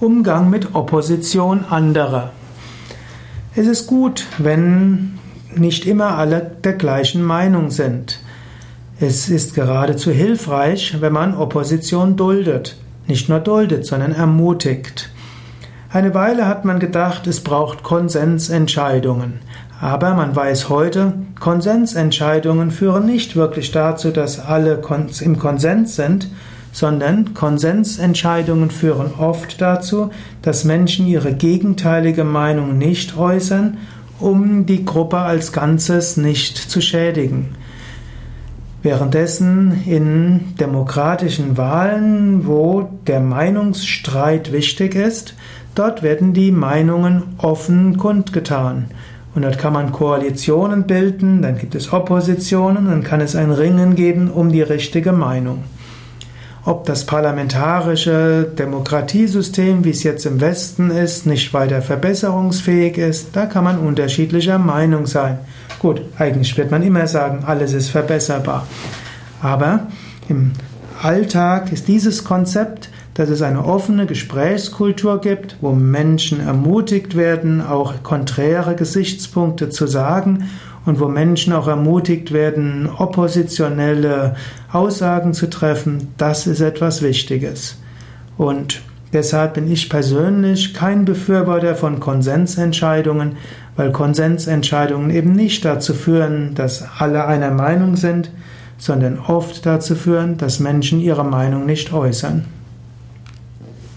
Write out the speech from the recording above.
Umgang mit Opposition anderer. Es ist gut, wenn nicht immer alle der gleichen Meinung sind. Es ist geradezu hilfreich, wenn man Opposition duldet. Nicht nur duldet, sondern ermutigt. Eine Weile hat man gedacht, es braucht Konsensentscheidungen. Aber man weiß heute, Konsensentscheidungen führen nicht wirklich dazu, dass alle im Konsens sind, sondern Konsensentscheidungen führen oft dazu, dass Menschen ihre gegenteilige Meinung nicht äußern, um die Gruppe als Ganzes nicht zu schädigen. Währenddessen in demokratischen Wahlen, wo der Meinungsstreit wichtig ist, dort werden die Meinungen offen kundgetan. Und dort kann man Koalitionen bilden, dann gibt es Oppositionen, dann kann es ein Ringen geben um die richtige Meinung. Ob das parlamentarische Demokratiesystem, wie es jetzt im Westen ist, nicht weiter verbesserungsfähig ist, da kann man unterschiedlicher Meinung sein. Gut, eigentlich wird man immer sagen, alles ist verbesserbar. Aber im Alltag ist dieses Konzept, dass es eine offene Gesprächskultur gibt, wo Menschen ermutigt werden, auch konträre Gesichtspunkte zu sagen und wo Menschen auch ermutigt werden, oppositionelle Aussagen zu treffen, das ist etwas Wichtiges. Und deshalb bin ich persönlich kein Befürworter von Konsensentscheidungen, weil Konsensentscheidungen eben nicht dazu führen, dass alle einer Meinung sind, sondern oft dazu führen, dass Menschen ihre Meinung nicht äußern.